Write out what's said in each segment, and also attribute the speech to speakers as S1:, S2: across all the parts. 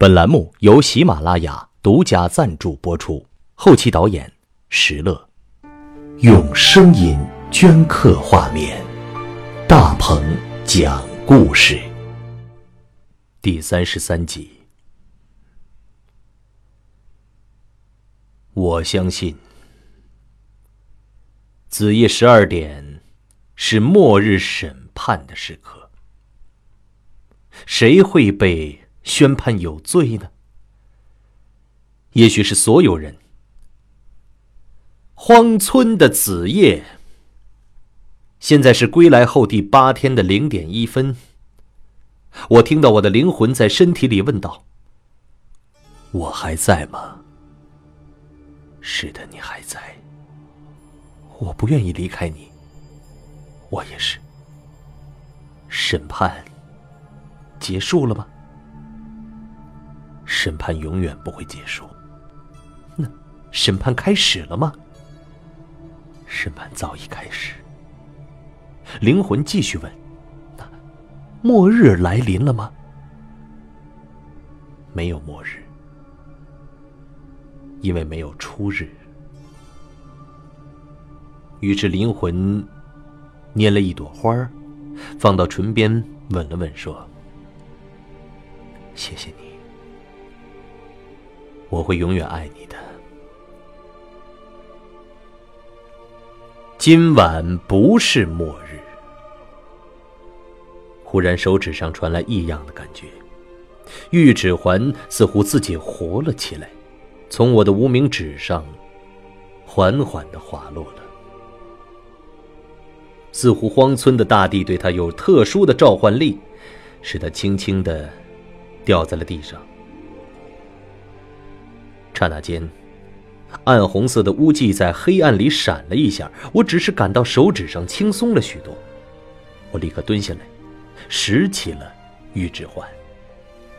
S1: 本栏目由喜马拉雅独家赞助播出，后期导演石乐，用声音镌刻画面，大鹏讲故事，第三十三集。我相信，子夜十二点是末日审判的时刻，谁会被？宣判有罪呢？也许是所有人。荒村的子夜，现在是归来后第八天的零点一分。我听到我的灵魂在身体里问道：“我还在吗？”是的，你还在。我不愿意离开你。我也是。审判结束了吗？审判永远不会结束。那审判开始了吗？审判早已开始。灵魂继续问：“那末日来临了吗？”没有末日，因为没有初日。于是灵魂拈了一朵花放到唇边，吻了吻，说：“谢谢你。”我会永远爱你的。今晚不是末日。忽然，手指上传来异样的感觉，玉指环似乎自己活了起来，从我的无名指上缓缓的滑落了。似乎荒村的大地对他有特殊的召唤力，使他轻轻的掉在了地上。刹那间，暗红色的污迹在黑暗里闪了一下，我只是感到手指上轻松了许多。我立刻蹲下来，拾起了玉指环。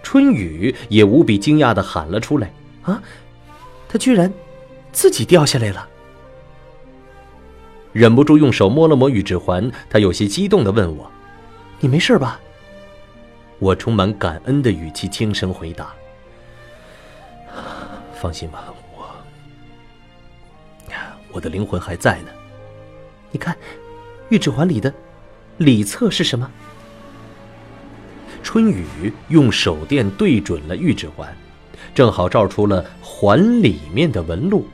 S1: 春雨也无比惊讶的喊了出来：“啊，他居然自己掉下来了！”忍不住用手摸了摸玉指环，他有些激动的问我：“你没事吧？”我充满感恩的语气轻声回答。放心吧，我我的灵魂还在呢。你看，玉指环里的里侧是什么？春雨用手电对准了玉指环，正好照出了环里面的纹路。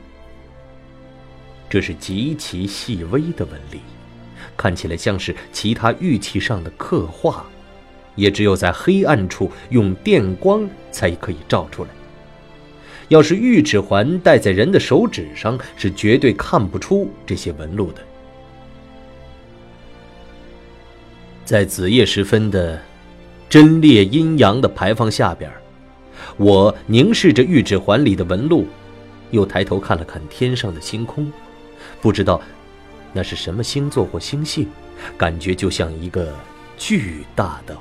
S1: 这是极其细微的纹理，看起来像是其他玉器上的刻画，也只有在黑暗处用电光才可以照出来。要是玉指环戴在人的手指上，是绝对看不出这些纹路的。在子夜时分的真烈阴阳的牌坊下边，我凝视着玉指环里的纹路，又抬头看了看天上的星空，不知道那是什么星座或星系，感觉就像一个巨大的。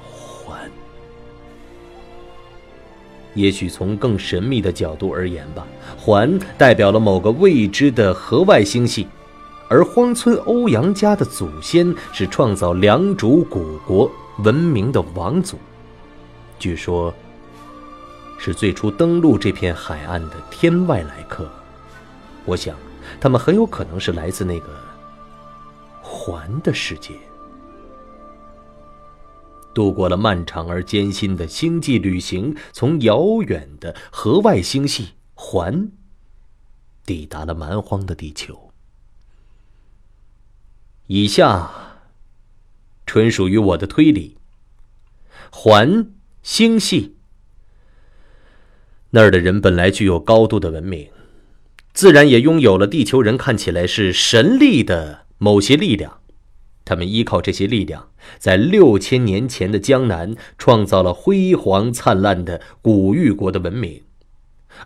S1: 也许从更神秘的角度而言吧，环代表了某个未知的河外星系，而荒村欧阳家的祖先是创造良渚古国文明的王祖，据说，是最初登陆这片海岸的天外来客。我想，他们很有可能是来自那个环的世界。度过了漫长而艰辛的星际旅行，从遥远的河外星系环抵达了蛮荒的地球。以下纯属于我的推理。环星系那儿的人本来具有高度的文明，自然也拥有了地球人看起来是神力的某些力量。他们依靠这些力量，在六千年前的江南创造了辉煌灿烂的古玉国的文明，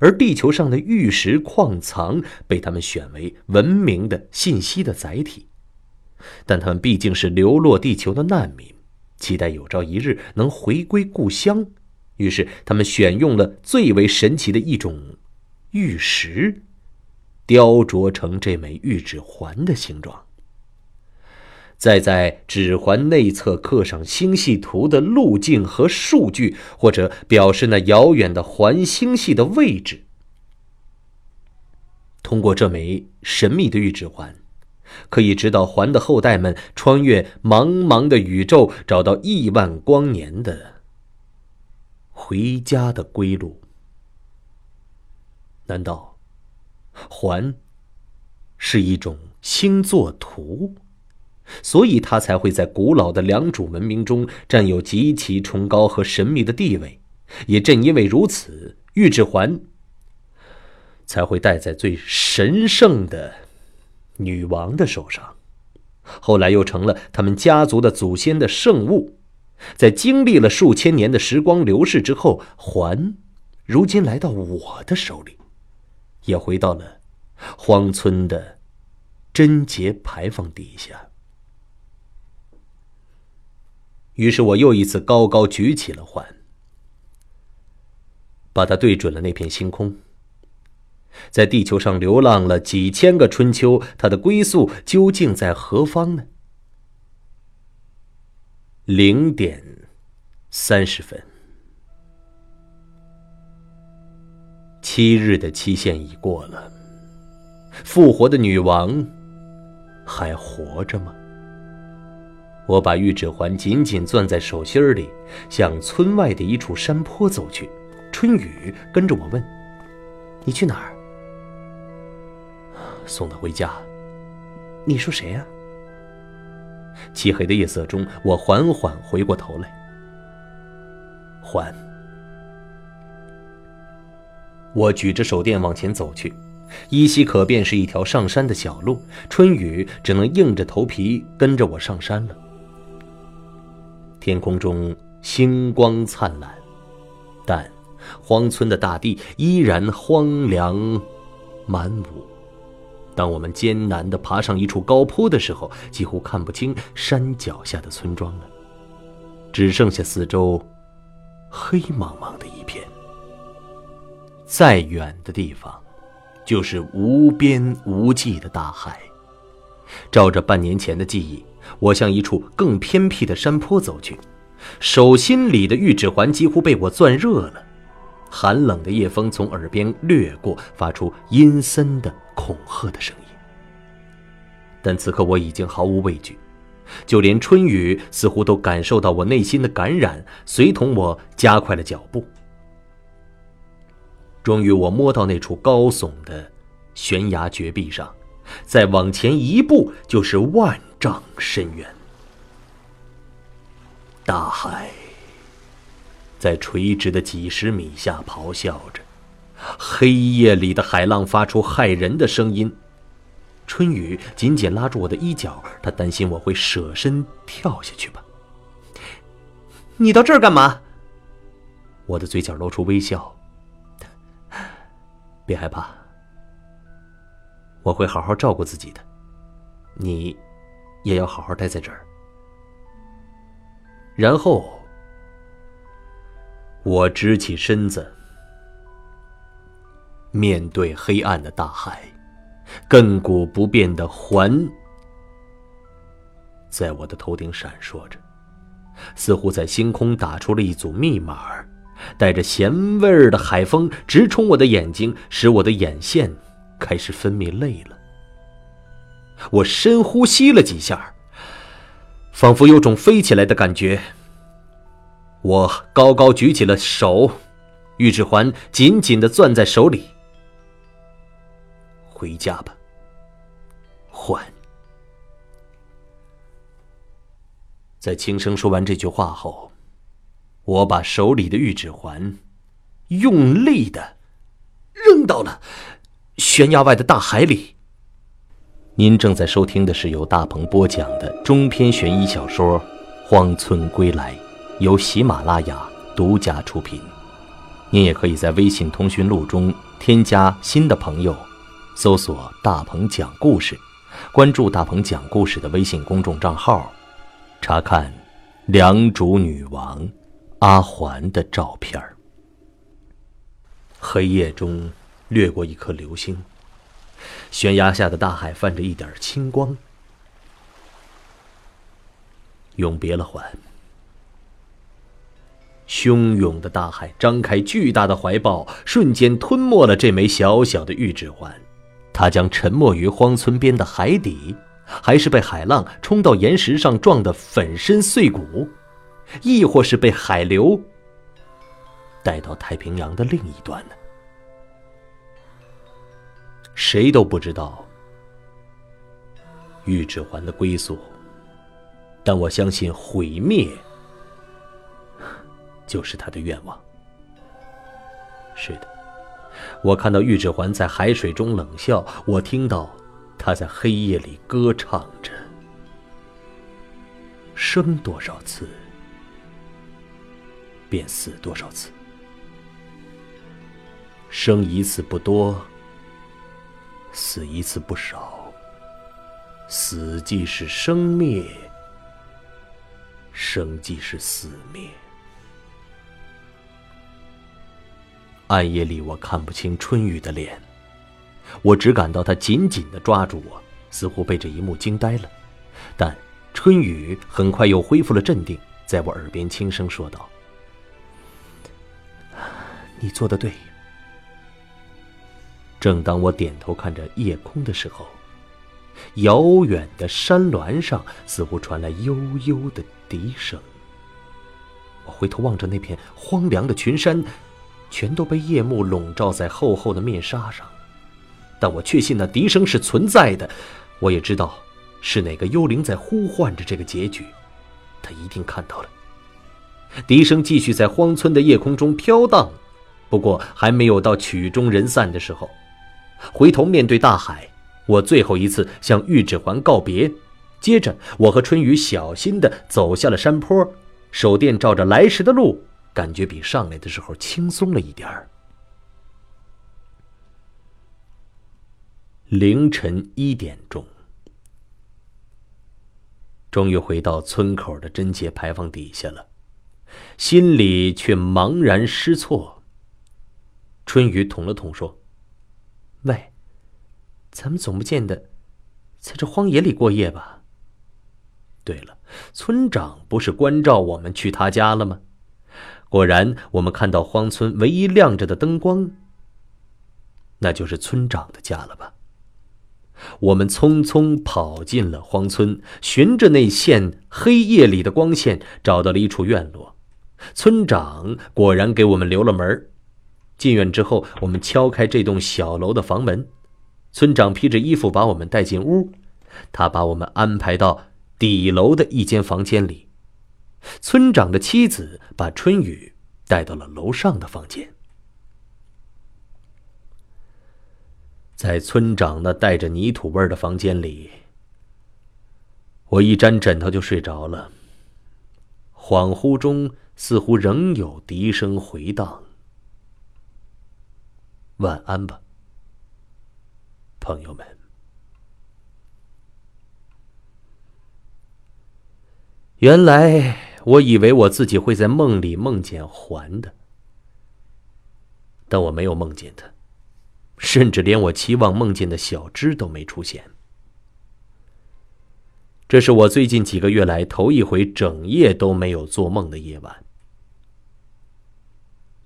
S1: 而地球上的玉石矿藏被他们选为文明的信息的载体。但他们毕竟是流落地球的难民，期待有朝一日能回归故乡，于是他们选用了最为神奇的一种玉石，雕琢成这枚玉指环的形状。再在指环内侧刻上星系图的路径和数据，或者表示那遥远的环星系的位置。通过这枚神秘的玉指环，可以指导环的后代们穿越茫茫的宇宙，找到亿万光年的回家的归路。难道环是一种星座图？所以，他才会在古老的良渚文明中占有极其崇高和神秘的地位。也正因为如此，玉指环才会戴在最神圣的女王的手上，后来又成了他们家族的祖先的圣物。在经历了数千年的时光流逝之后，环如今来到我的手里，也回到了荒村的贞节牌坊底下。于是我又一次高高举起了环，把它对准了那片星空。在地球上流浪了几千个春秋，它的归宿究竟在何方呢？零点三十分，七日的期限已过了，复活的女王还活着吗？我把玉指环紧紧攥在手心里，向村外的一处山坡走去。春雨跟着我问：“你去哪儿？”送他回家。你说谁呀？漆黑的夜色中，我缓缓回过头来。还。我举着手电往前走去，依稀可辨是一条上山的小路。春雨只能硬着头皮跟着我上山了。天空中星光灿烂，但荒村的大地依然荒凉满屋。当我们艰难地爬上一处高坡的时候，几乎看不清山脚下的村庄了，只剩下四周黑茫茫的一片。再远的地方，就是无边无际的大海。照着半年前的记忆。我向一处更偏僻的山坡走去，手心里的玉指环几乎被我攥热了。寒冷的夜风从耳边掠过，发出阴森的恐吓的声音。但此刻我已经毫无畏惧，就连春雨似乎都感受到我内心的感染，随同我加快了脚步。终于，我摸到那处高耸的悬崖绝壁上，再往前一步就是万。丈深渊，大海在垂直的几十米下咆哮着，黑夜里的海浪发出骇人的声音。春雨紧紧拉住我的衣角，他担心我会舍身跳下去吧。你到这儿干嘛？我的嘴角露出微笑。别害怕，我会好好照顾自己的。你。也要好好待在这儿。然后，我直起身子，面对黑暗的大海，亘古不变的环在我的头顶闪烁着，似乎在星空打出了一组密码。带着咸味儿的海风直冲我的眼睛，使我的眼线开始分泌泪了。我深呼吸了几下，仿佛有种飞起来的感觉。我高高举起了手，玉指环紧紧的攥在手里。回家吧，环。在轻声说完这句话后，我把手里的玉指环用力的扔到了悬崖外的大海里。您正在收听的是由大鹏播讲的中篇悬疑小说《荒村归来》，由喜马拉雅独家出品。您也可以在微信通讯录中添加新的朋友，搜索“大鹏讲故事”，关注大鹏讲故事的微信公众账号，查看良渚女王阿环的照片黑夜中掠过一颗流星。悬崖下的大海泛着一点青光。永别了环。汹涌的大海张开巨大的怀抱，瞬间吞没了这枚小小的玉指环。它将沉没于荒村边的海底，还是被海浪冲到岩石上撞得粉身碎骨，亦或是被海流带到太平洋的另一端呢？谁都不知道玉指环的归宿，但我相信毁灭就是他的愿望。是的。我看到玉指环在海水中冷笑，我听到他在黑夜里歌唱着。生多少次，便死多少次；生一次不多，死一次不少。死即是生灭，生即是死灭。暗夜里，我看不清春雨的脸，我只感到他紧紧的抓住我，似乎被这一幕惊呆了。但春雨很快又恢复了镇定，在我耳边轻声说道：“你做的对。”正当我点头看着夜空的时候，遥远的山峦上似乎传来悠悠的笛声。我回头望着那片荒凉的群山。全都被夜幕笼罩在厚厚的面纱上，但我确信那笛声是存在的。我也知道，是哪个幽灵在呼唤着这个结局。他一定看到了。笛声继续在荒村的夜空中飘荡，不过还没有到曲终人散的时候。回头面对大海，我最后一次向玉指环告别。接着，我和春雨小心地走下了山坡，手电照着来时的路。感觉比上来的时候轻松了一点儿。凌晨一点钟，终于回到村口的贞节牌坊底下了，心里却茫然失措。春雨捅了捅说：“喂，咱们总不见得在这荒野里过夜吧？对了，村长不是关照我们去他家了吗？”果然，我们看到荒村唯一亮着的灯光，那就是村长的家了吧？我们匆匆跑进了荒村，循着那线黑夜里的光线，找到了一处院落。村长果然给我们留了门。进院之后，我们敲开这栋小楼的房门，村长披着衣服把我们带进屋，他把我们安排到底楼的一间房间里。村长的妻子把春雨带到了楼上的房间，在村长那带着泥土味的房间里，我一沾枕头就睡着了。恍惚中，似乎仍有笛声回荡。晚安吧，朋友们。原来。我以为我自己会在梦里梦见环的，但我没有梦见他，甚至连我期望梦见的小芝都没出现。这是我最近几个月来头一回整夜都没有做梦的夜晚。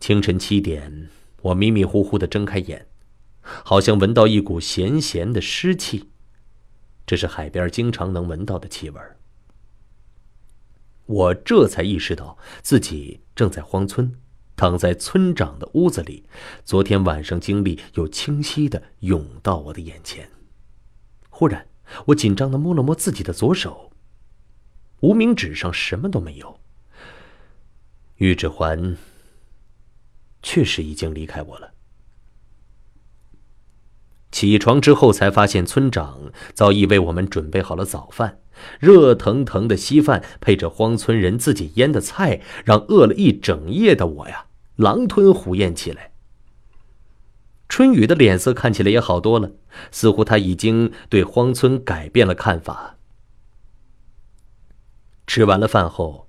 S1: 清晨七点，我迷迷糊糊的睁开眼，好像闻到一股咸咸的湿气，这是海边经常能闻到的气味。我这才意识到自己正在荒村，躺在村长的屋子里。昨天晚上经历又清晰的涌到我的眼前。忽然，我紧张的摸了摸自己的左手，无名指上什么都没有。玉指环确实已经离开我了。起床之后，才发现村长早已为我们准备好了早饭。热腾腾的稀饭配着荒村人自己腌的菜，让饿了一整夜的我呀，狼吞虎咽起来。春雨的脸色看起来也好多了，似乎他已经对荒村改变了看法。吃完了饭后，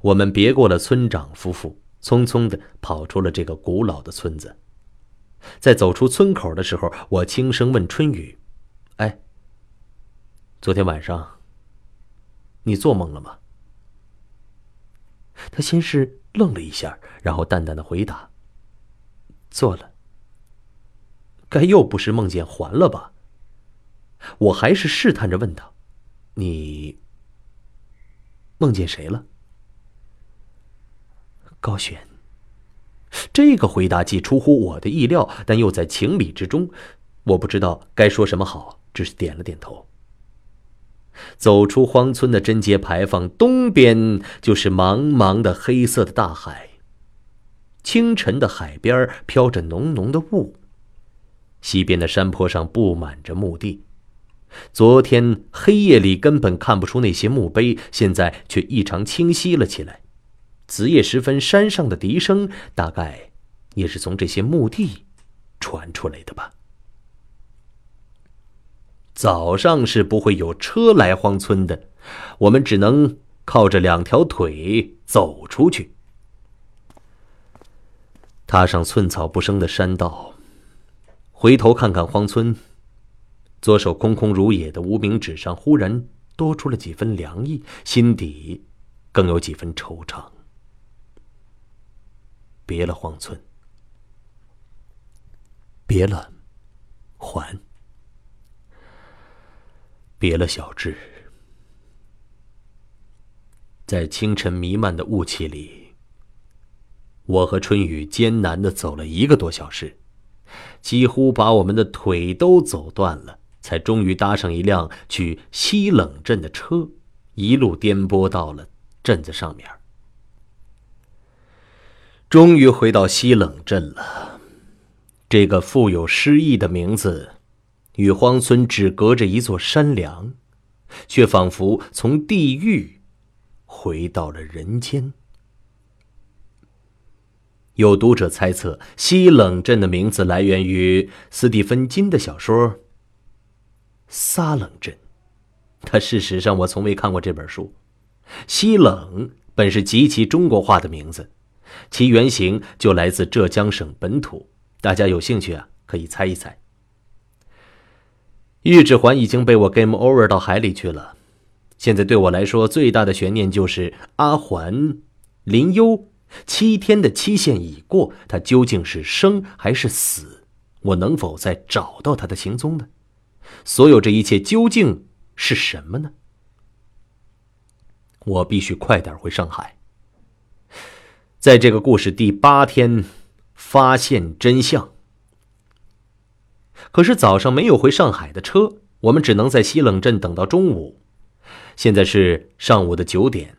S1: 我们别过了村长夫妇，匆匆的跑出了这个古老的村子。在走出村口的时候，我轻声问春雨：“哎，昨天晚上？”你做梦了吗？他先是愣了一下，然后淡淡的回答：“做了。”该又不是梦见还了吧？我还是试探着问道：“你梦见谁了？”高璇。这个回答既出乎我的意料，但又在情理之中。我不知道该说什么好，只是点了点头。走出荒村的贞节牌坊，东边就是茫茫的黑色的大海。清晨的海边飘着浓浓的雾，西边的山坡上布满着墓地。昨天黑夜里根本看不出那些墓碑，现在却异常清晰了起来。子夜时分，山上的笛声大概也是从这些墓地传出来的吧。早上是不会有车来荒村的，我们只能靠着两条腿走出去。踏上寸草不生的山道，回头看看荒村，左手空空如也的无名指上忽然多出了几分凉意，心底更有几分惆怅。别了荒村，别了还。别了，小智。在清晨弥漫的雾气里，我和春雨艰难的走了一个多小时，几乎把我们的腿都走断了，才终于搭上一辆去西冷镇的车，一路颠簸到了镇子上面。终于回到西冷镇了，这个富有诗意的名字。与荒村只隔着一座山梁，却仿佛从地狱回到了人间。有读者猜测，西冷镇的名字来源于斯蒂芬金的小说《撒冷镇》，但事实上我从未看过这本书。西冷本是极其中国化的名字，其原型就来自浙江省本土。大家有兴趣啊，可以猜一猜。玉指环已经被我 game over 到海里去了，现在对我来说最大的悬念就是阿环林优七天的期限已过，他究竟是生还是死？我能否再找到他的行踪呢？所有这一切究竟是什么呢？我必须快点回上海，在这个故事第八天发现真相。可是早上没有回上海的车，我们只能在西冷镇等到中午。现在是上午的九点，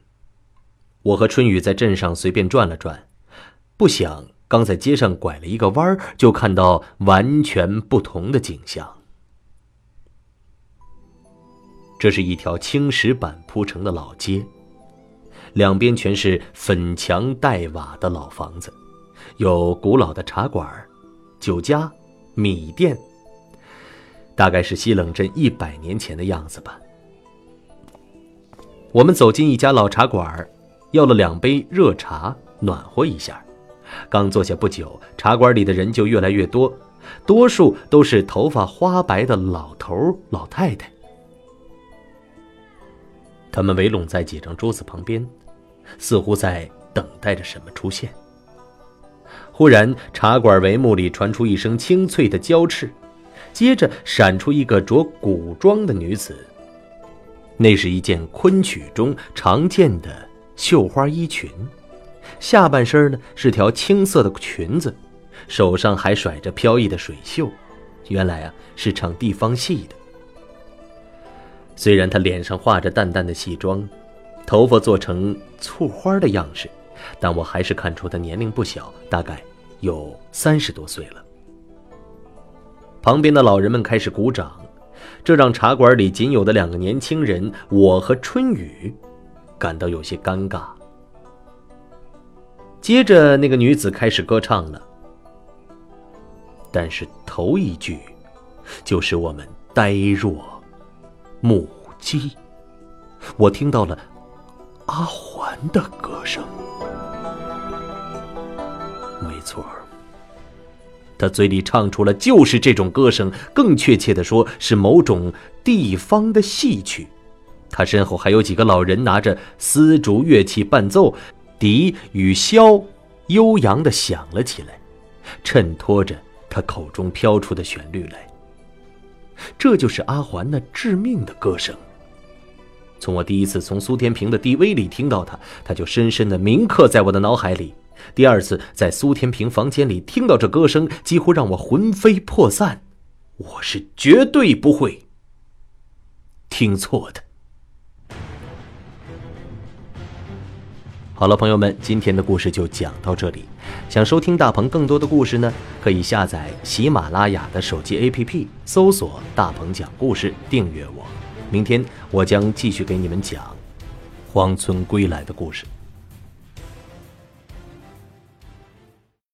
S1: 我和春雨在镇上随便转了转，不想刚在街上拐了一个弯儿就看到完全不同的景象。这是一条青石板铺成的老街，两边全是粉墙黛瓦的老房子，有古老的茶馆、酒家、米店。大概是西冷镇一百年前的样子吧。我们走进一家老茶馆，要了两杯热茶，暖和一下。刚坐下不久，茶馆里的人就越来越多，多数都是头发花白的老头老太太。他们围拢在几张桌子旁边，似乎在等待着什么出现。忽然，茶馆帷幕里传出一声清脆的娇叱。接着闪出一个着古装的女子，那是一件昆曲中常见的绣花衣裙，下半身呢是条青色的裙子，手上还甩着飘逸的水袖，原来啊是唱地方戏的。虽然她脸上画着淡淡的戏妆，头发做成簇花的样式，但我还是看出她年龄不小，大概有三十多岁了。旁边的老人们开始鼓掌，这让茶馆里仅有的两个年轻人，我和春雨，感到有些尴尬。接着，那个女子开始歌唱了，但是头一句，就使我们呆若木鸡。我听到了阿环的歌声，没错他嘴里唱出了就是这种歌声，更确切的说是某种地方的戏曲。他身后还有几个老人拿着丝竹乐器伴奏，笛与箫悠扬的响了起来，衬托着他口中飘出的旋律来。这就是阿环那致命的歌声。从我第一次从苏天平的 DV 里听到他，他就深深的铭刻在我的脑海里。第二次在苏天平房间里听到这歌声，几乎让我魂飞魄散。我是绝对不会听错的。好了，朋友们，今天的故事就讲到这里。想收听大鹏更多的故事呢，可以下载喜马拉雅的手机 APP，搜索“大鹏讲故事”，订阅我。明天我将继续给你们讲《荒村归来》的故事。